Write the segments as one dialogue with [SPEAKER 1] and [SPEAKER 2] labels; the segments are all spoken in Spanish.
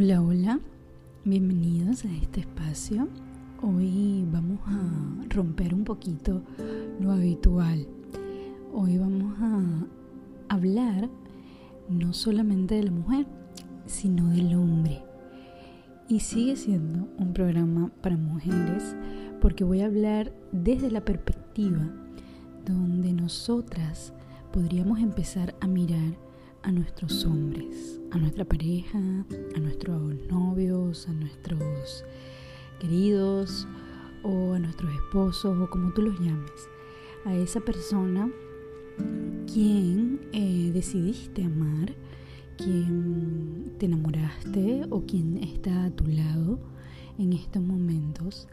[SPEAKER 1] Hola, hola, bienvenidos a este espacio. Hoy vamos a romper un poquito lo habitual. Hoy vamos a hablar no solamente de la mujer, sino del hombre. Y sigue siendo un programa para mujeres porque voy a hablar desde la perspectiva donde nosotras podríamos empezar a mirar a nuestros hombres, a nuestra pareja, a nuestros novios, a nuestros queridos o a nuestros esposos o como tú los llames, a esa persona quien eh, decidiste amar, quien te enamoraste o quien está a tu lado en estos momentos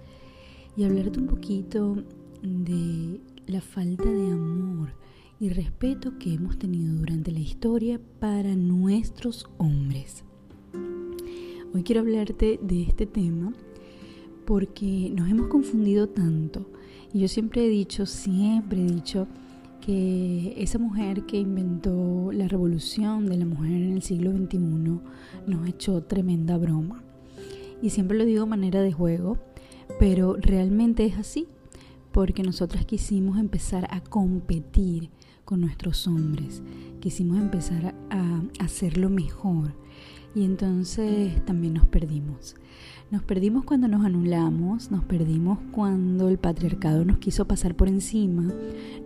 [SPEAKER 1] y hablarte un poquito de la falta de amor y respeto que hemos tenido durante la historia para nuestros hombres. Hoy quiero hablarte de este tema porque nos hemos confundido tanto. Y yo siempre he dicho, siempre he dicho que esa mujer que inventó la revolución de la mujer en el siglo XXI nos echó tremenda broma. Y siempre lo digo de manera de juego, pero realmente es así, porque nosotras quisimos empezar a competir con nuestros hombres. Quisimos empezar a hacerlo mejor y entonces también nos perdimos. Nos perdimos cuando nos anulamos, nos perdimos cuando el patriarcado nos quiso pasar por encima,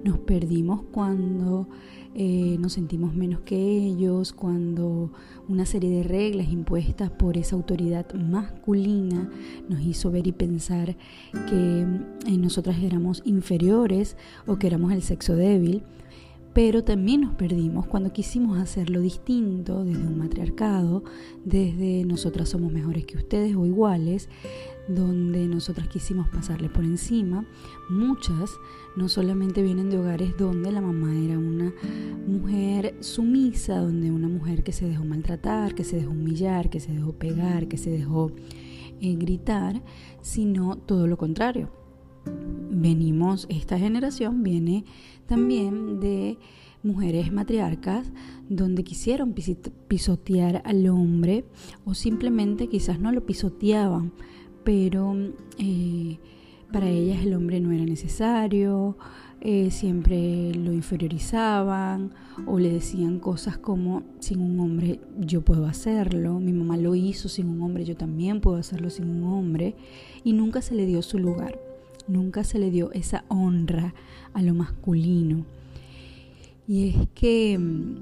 [SPEAKER 1] nos perdimos cuando eh, nos sentimos menos que ellos, cuando una serie de reglas impuestas por esa autoridad masculina nos hizo ver y pensar que eh, nosotras éramos inferiores o que éramos el sexo débil pero también nos perdimos cuando quisimos hacerlo distinto desde un matriarcado, desde nosotras somos mejores que ustedes o iguales, donde nosotras quisimos pasarle por encima. Muchas no solamente vienen de hogares donde la mamá era una mujer sumisa, donde una mujer que se dejó maltratar, que se dejó humillar, que se dejó pegar, que se dejó eh, gritar, sino todo lo contrario venimos, esta generación viene también de mujeres matriarcas donde quisieron pisotear al hombre o simplemente quizás no lo pisoteaban, pero eh, para ellas el hombre no era necesario, eh, siempre lo inferiorizaban o le decían cosas como sin un hombre yo puedo hacerlo, mi mamá lo hizo sin un hombre, yo también puedo hacerlo sin un hombre y nunca se le dio su lugar nunca se le dio esa honra a lo masculino. Y es que mm,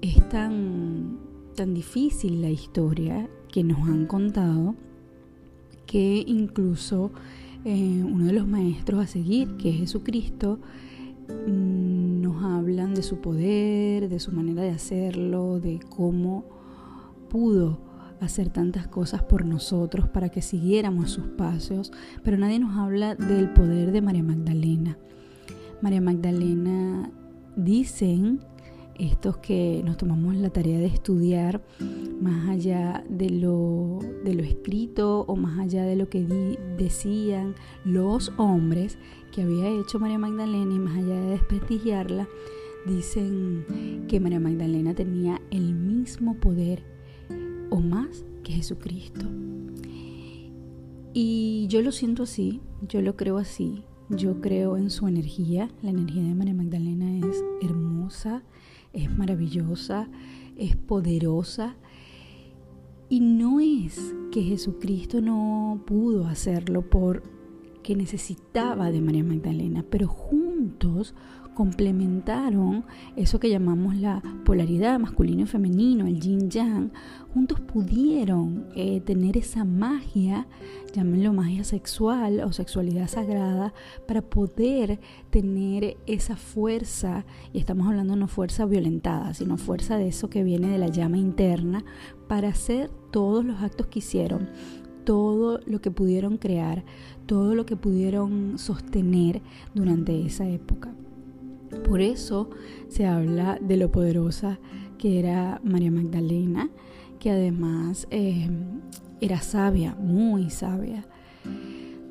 [SPEAKER 1] es tan, tan difícil la historia que nos han contado que incluso eh, uno de los maestros a seguir, que es Jesucristo, mm, nos hablan de su poder, de su manera de hacerlo, de cómo pudo hacer tantas cosas por nosotros para que siguiéramos sus pasos, pero nadie nos habla del poder de María Magdalena. María Magdalena dicen estos que nos tomamos la tarea de estudiar más allá de lo, de lo escrito o más allá de lo que decían los hombres que había hecho María Magdalena y más allá de desprestigiarla, dicen que María Magdalena tenía el mismo poder o más que Jesucristo. Y yo lo siento así, yo lo creo así, yo creo en su energía, la energía de María Magdalena es hermosa, es maravillosa, es poderosa. Y no es que Jesucristo no pudo hacerlo porque necesitaba de María Magdalena, pero juntos complementaron eso que llamamos la polaridad masculino y femenino, el yin yang, juntos pudieron eh, tener esa magia, llámenlo magia sexual o sexualidad sagrada, para poder tener esa fuerza, y estamos hablando no fuerza violentada, sino fuerza de eso que viene de la llama interna, para hacer todos los actos que hicieron todo lo que pudieron crear, todo lo que pudieron sostener durante esa época. Por eso se habla de lo poderosa que era María Magdalena, que además eh, era sabia, muy sabia.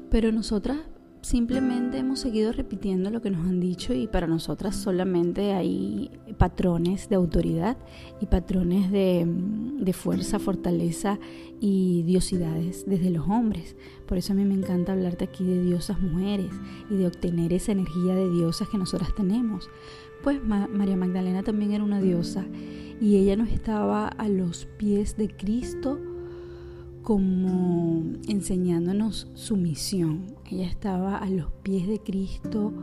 [SPEAKER 1] Pero nosotras simplemente hemos seguido repitiendo lo que nos han dicho y para nosotras solamente hay patrones de autoridad y patrones de, de, fuerza, fortaleza y diosidades desde los hombres. Por eso a mí me encanta hablarte aquí de diosas mujeres y de obtener esa energía de diosas que nosotras tenemos. Pues María Magdalena también era una diosa y ella no estaba a los pies de Cristo como enseñándonos su misión. Ella estaba a los pies de Cristo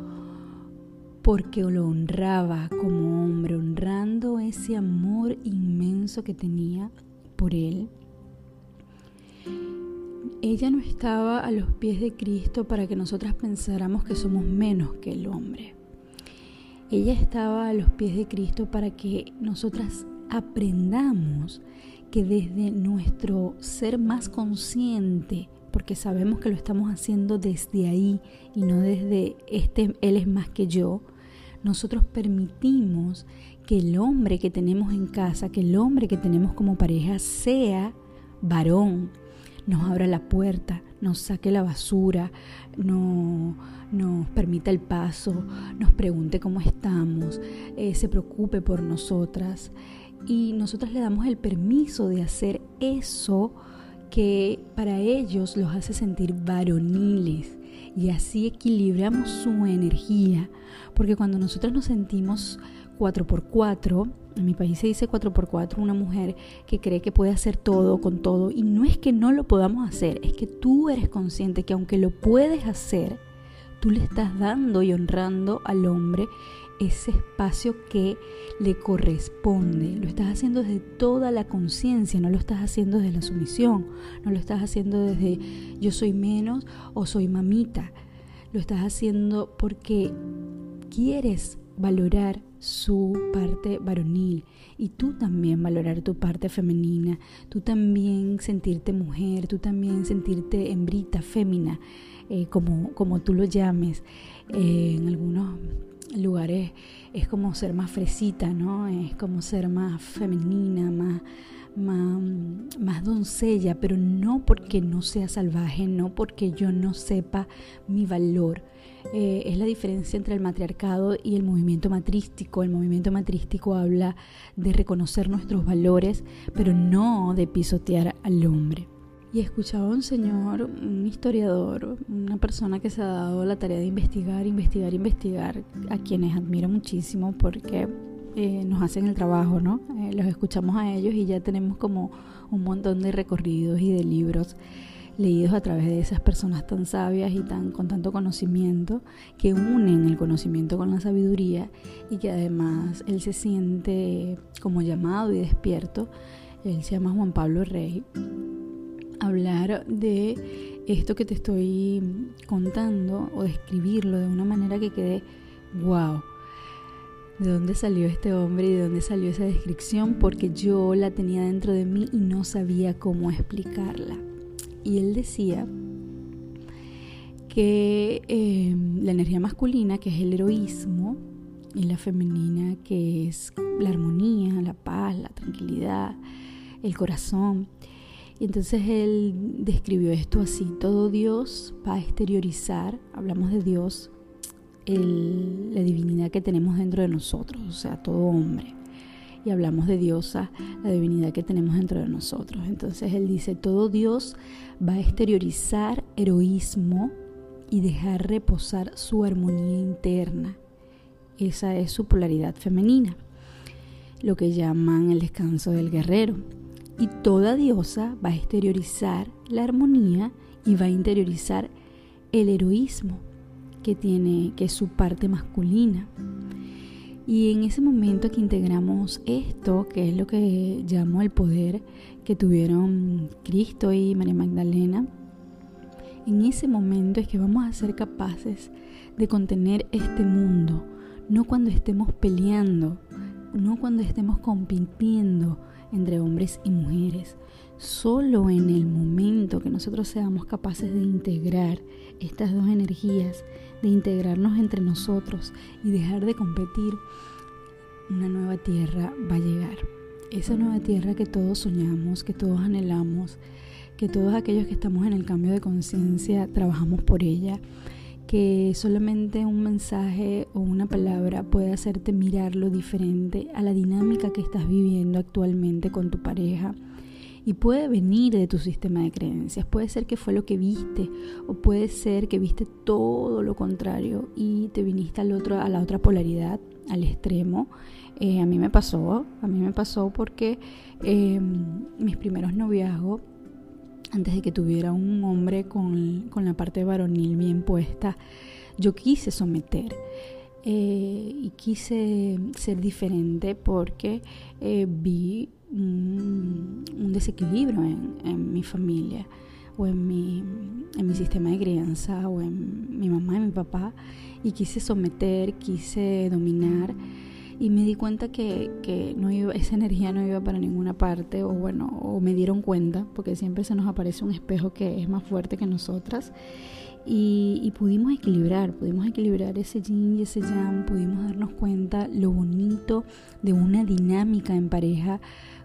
[SPEAKER 1] porque lo honraba como hombre, honrando ese amor inmenso que tenía por él. Ella no estaba a los pies de Cristo para que nosotras pensáramos que somos menos que el hombre. Ella estaba a los pies de Cristo para que nosotras aprendamos que desde nuestro ser más consciente, porque sabemos que lo estamos haciendo desde ahí y no desde este, él es más que yo, nosotros permitimos que el hombre que tenemos en casa, que el hombre que tenemos como pareja sea varón, nos abra la puerta, nos saque la basura, no, nos permita el paso, nos pregunte cómo estamos, eh, se preocupe por nosotras y nosotras le damos el permiso de hacer eso que para ellos los hace sentir varoniles. Y así equilibramos su energía, porque cuando nosotras nos sentimos 4x4, en mi país se dice 4x4, una mujer que cree que puede hacer todo con todo, y no es que no lo podamos hacer, es que tú eres consciente que aunque lo puedes hacer, tú le estás dando y honrando al hombre ese espacio que le corresponde. Lo estás haciendo desde toda la conciencia, no lo estás haciendo desde la sumisión, no lo estás haciendo desde yo soy menos o soy mamita. Lo estás haciendo porque quieres valorar su parte varonil y tú también valorar tu parte femenina, tú también sentirte mujer, tú también sentirte hembrita, fémina, eh, como, como tú lo llames. Eh, en algunos lugares es como ser más fresita, ¿no? Es como ser más femenina, más, más, doncella, pero no porque no sea salvaje, no porque yo no sepa mi valor. Eh, es la diferencia entre el matriarcado y el movimiento matrístico. El movimiento matrístico habla de reconocer nuestros valores, pero no de pisotear al hombre. Y escuchaba a un señor, un historiador, una persona que se ha dado la tarea de investigar, investigar, investigar, a quienes admiro muchísimo porque eh, nos hacen el trabajo, ¿no? Eh, los escuchamos a ellos y ya tenemos como un montón de recorridos y de libros leídos a través de esas personas tan sabias y tan con tanto conocimiento que unen el conocimiento con la sabiduría y que además él se siente como llamado y despierto. Él se llama Juan Pablo Rey hablar de esto que te estoy contando o describirlo de una manera que quede wow. ¿De dónde salió este hombre y de dónde salió esa descripción? Porque yo la tenía dentro de mí y no sabía cómo explicarla. Y él decía que em, la energía masculina, que es el heroísmo, y la femenina, que es la armonía, la paz, la tranquilidad, el corazón, y entonces él describió esto así, todo Dios va a exteriorizar, hablamos de Dios, la divinidad que tenemos dentro de nosotros, o sea, todo hombre. Y hablamos de diosa, la divinidad que tenemos dentro de nosotros. Entonces él dice, todo Dios va a exteriorizar heroísmo y dejar reposar su armonía interna. Esa es su polaridad femenina, lo que llaman el descanso del guerrero. Y toda diosa va a exteriorizar la armonía y va a interiorizar el heroísmo que tiene, que es su parte masculina. Y en ese momento que integramos esto, que es lo que llamo el poder que tuvieron Cristo y María Magdalena, en ese momento es que vamos a ser capaces de contener este mundo, no cuando estemos peleando, no cuando estemos compitiendo, entre hombres y mujeres. Solo en el momento que nosotros seamos capaces de integrar estas dos energías, de integrarnos entre nosotros y dejar de competir, una nueva tierra va a llegar. Esa nueva tierra que todos soñamos, que todos anhelamos, que todos aquellos que estamos en el cambio de conciencia trabajamos por ella que solamente un mensaje o una palabra puede hacerte mirar lo diferente a la dinámica que estás viviendo actualmente con tu pareja. Y puede venir de tu sistema de creencias, puede ser que fue lo que viste o puede ser que viste todo lo contrario y te viniste al otro, a la otra polaridad, al extremo. Eh, a mí me pasó, a mí me pasó porque em, mis primeros noviazgos antes de que tuviera un hombre con, la parte varonil bien puesta, yo quise someter eh, y quise ser diferente porque eh, vi un, desequilibrio en, mi familia o en mi, en mi sistema de crianza o en mi mamá y mi papá y quise someter, quise dominar y me di cuenta que, que no iba, esa energía no iba para ninguna parte o bueno, o me dieron cuenta, porque siempre se nos aparece un espejo que es más fuerte que nosotras. Y, y pudimos equilibrar, pudimos equilibrar ese yin y ese yang, pudimos darnos cuenta lo bonito de una dinámica en pareja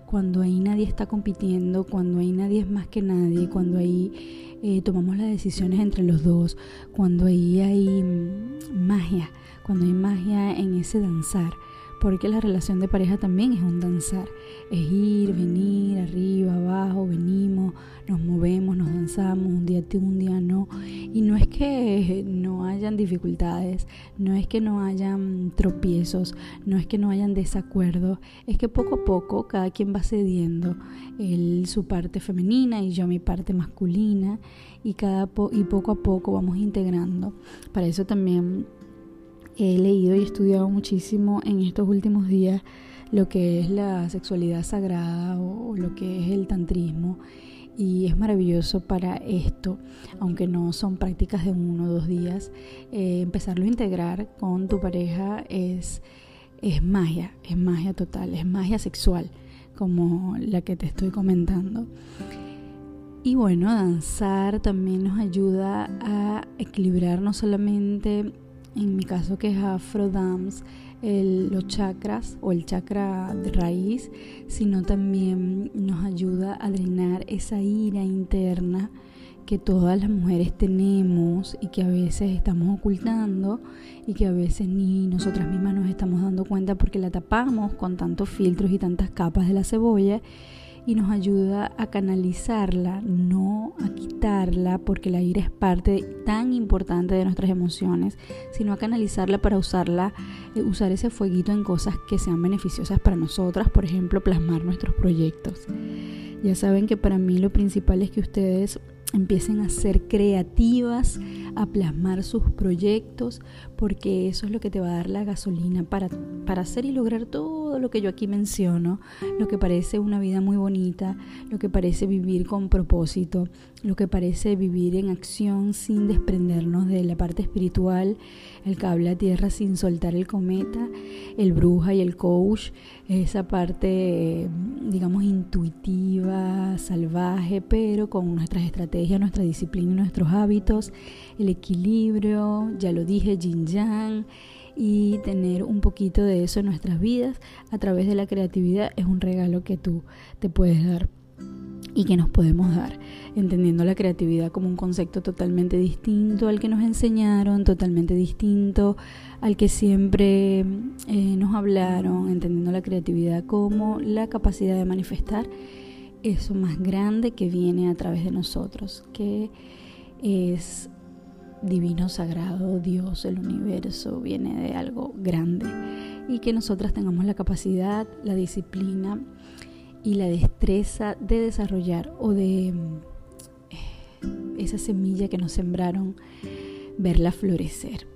[SPEAKER 1] cuando ahí nadie está compitiendo, cuando ahí nadie es más que nadie, cuando ahí eh, tomamos las decisiones entre los dos, cuando ahí hay mm, magia, cuando hay magia en ese danzar porque la relación de pareja también es un danzar, es ir, venir, arriba, abajo, venimos, nos movemos, nos danzamos, un día tú, un día no, y no es que no hayan dificultades, no es que no hayan tropiezos, no es que no hayan desacuerdos, es que poco a poco cada quien va cediendo él su parte femenina y yo mi parte masculina y cada y poco a poco vamos integrando. Para eso también he leído y estudiado muchísimo en estos últimos días lo que es la sexualidad sagrada o lo que es el tantrismo y es maravilloso para esto, aunque no son prácticas de uno o dos días, eh, empezarlo a integrar con tu pareja es, es magia, es magia total, es magia sexual, como la que te estoy comentando. Y bueno, danzar también nos ayuda a equilibrar no solamente en mi caso que es Afro Dance, los chakras o el chakra de raíz, sino también nos ayuda a drenar esa ira interna que todas las mujeres tenemos y que a veces estamos ocultando y que a veces ni nosotras mismas nos estamos dando cuenta porque la tapamos con tantos filtros y tantas capas de la cebolla y nos ayuda a canalizarla, no a quitarla, porque la ira es parte tan importante de nuestras emociones, sino a canalizarla para usarla, eh, usar ese fueguito en cosas que sean beneficiosas para nosotras, por ejemplo, plasmar nuestros proyectos. Ya saben que para mí lo principal es que ustedes empiecen a ser creativas, a plasmar sus proyectos, porque eso es lo que te va a dar la gasolina para, para hacer y lograr todo lo que yo aquí menciono, lo que parece una vida muy bonita, lo que parece vivir con propósito, lo que parece vivir en acción sin desprendernos de la parte espiritual, el cable a tierra sin soltar el cometa, el bruja y el coach, esa parte, digamos, intuitiva, salvaje, pero con nuestras estrategias, nuestra disciplina y nuestros hábitos, el equilibrio, ya lo dije, yin y tener un poquito de eso en nuestras vidas a través de la creatividad es un regalo que tú te puedes dar y que nos podemos dar, entendiendo la creatividad como un concepto totalmente distinto al que nos enseñaron, totalmente distinto al que siempre eh, nos hablaron, entendiendo la creatividad como la capacidad de manifestar eso más grande que viene a través de nosotros, que es divino, sagrado, Dios, el universo, viene de algo grande y que nosotras tengamos la capacidad, la disciplina y la destreza de desarrollar o de eh, esa semilla que nos sembraron, verla florecer,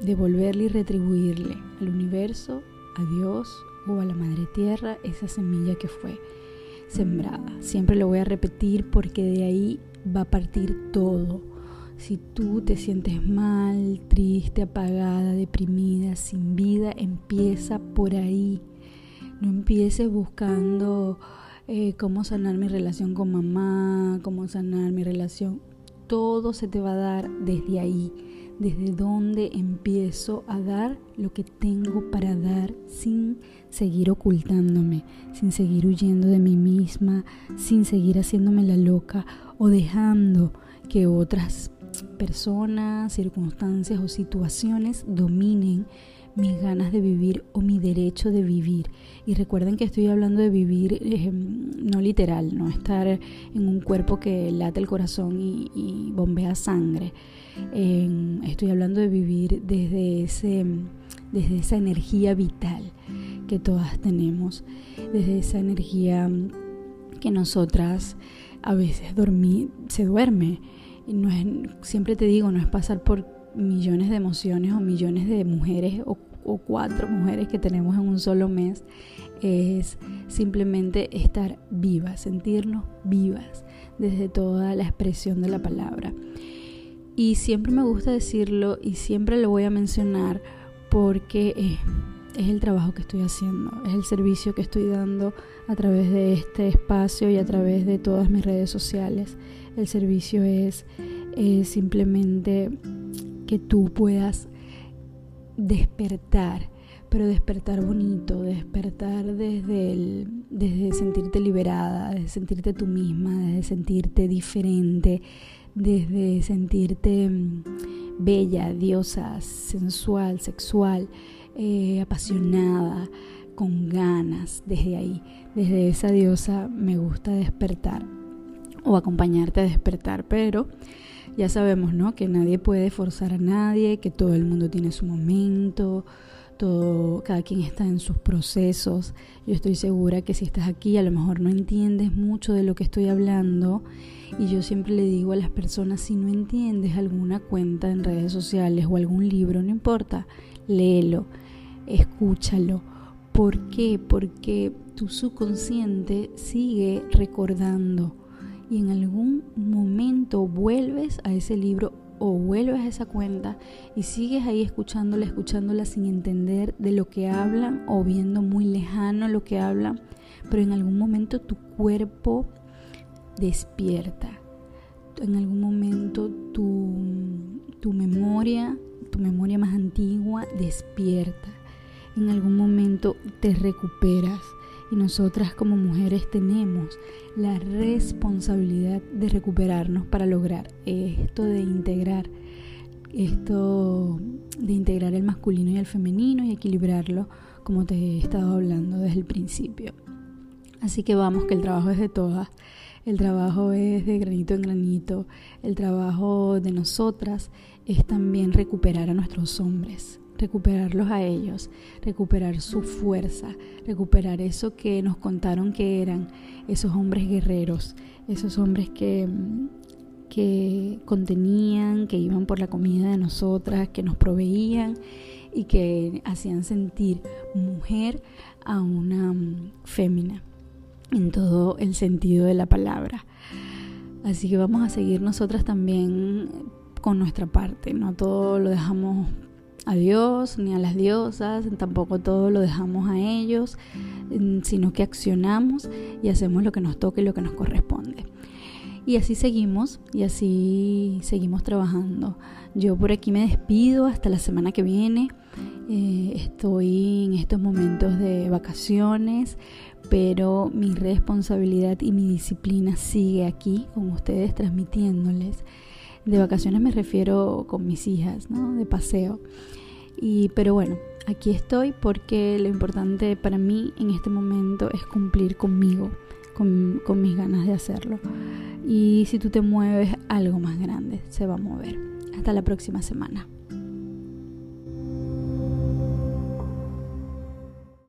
[SPEAKER 1] devolverle y retribuirle al universo, a Dios o a la Madre Tierra esa semilla que fue sembrada. Siempre lo voy a repetir porque de ahí va a partir todo. Si tú te sientes mal, triste, apagada, deprimida, sin vida, empieza por ahí. No empieces buscando eh, cómo sanar mi relación con mamá, cómo sanar mi relación. Todo se te va a dar desde ahí, desde donde empiezo a dar lo que tengo para dar sin seguir ocultándome, sin seguir huyendo de mí misma, sin seguir haciéndome la loca o dejando que otras personas, circunstancias o situaciones dominen mis ganas de vivir o mi derecho de vivir. Y recuerden que estoy hablando de vivir no literal, no estar en un cuerpo que late el corazón y, bombea sangre. estoy hablando de vivir desde, ese, desde esa energía vital que todas tenemos, desde esa energía que nosotras a veces dormí, se duerme. Y no es, siempre te digo, no es pasar por millones de emociones o millones de mujeres o, cuatro mujeres que tenemos en un solo mes, es simplemente estar vivas, sentirnos vivas desde toda la expresión de la palabra. Y siempre me gusta decirlo y siempre lo voy a mencionar porque es el trabajo que estoy haciendo, es el servicio que estoy dando a través de este espacio y a través de todas mis redes sociales. El servicio es simplemente que tú puedas despertar, pero despertar bonito, despertar desde, el, desde sentirte liberada, desde sentirte tú misma, desde sentirte diferente, desde sentirte mm, bella, diosa, sensual, sexual, eh, apasionada, con ganas, desde ahí, desde esa diosa me gusta despertar o acompañarte a despertar, pero ya sabemos, ¿no? Que nadie puede forzar a nadie, que todo el mundo tiene su momento, todo, cada quien está en sus procesos. Yo estoy segura que si estás aquí a lo mejor no entiendes mucho de lo que estoy hablando y yo siempre le digo a las personas si no entiendes alguna cuenta en redes sociales o algún libro, no importa, léelo, escúchalo. ¿Por qué? Porque tu subconsciente sigue recordando y en algún momento vuelves a ese libro o vuelves a esa cuenta y sigues ahí escuchándola, escuchándola sin entender de lo que hablan o viendo muy lejano lo que hablan, pero en algún momento tu cuerpo despierta. En algún momento tu, tu memoria, tu memoria más antigua despierta. En algún momento te recuperas. Y nosotras como mujeres tenemos la responsabilidad de recuperarnos para lograr esto de integrar esto de integrar el masculino y el femenino y equilibrarlo como te he estado hablando desde el principio. Así que vamos, que el trabajo es de todas, el trabajo es de granito en granito, el trabajo de nosotras es también recuperar a nuestros hombres, recuperarlos a ellos, recuperar su fuerza, recuperar eso que nos contaron que eran esos hombres guerreros, esos hombres que, que contenían, que iban por la comida de nosotras, que nos proveían y que hacían sentir mujer a una fémina en todo el sentido de la palabra. Así que vamos a seguir nosotras también con nuestra parte, no todo lo dejamos a Dios ni a las diosas, tampoco todo lo dejamos a ellos, mm, sino que accionamos y hacemos lo que nos toca y lo que nos corresponde. Y así seguimos, y así seguimos trabajando. Yo por aquí me despido hasta la semana que viene. Eh, estoy en estos momentos de vacaciones, pero mi responsabilidad y mi disciplina sigue aquí con ustedes transmitiéndoles de vacaciones me refiero con mis hijas, ¿no? De paseo. Y, pero bueno, aquí estoy porque lo importante para mí en este momento es cumplir conmigo, con, con mis ganas de hacerlo. Y si tú te mueves, algo más grande se va a mover. Hasta la próxima semana.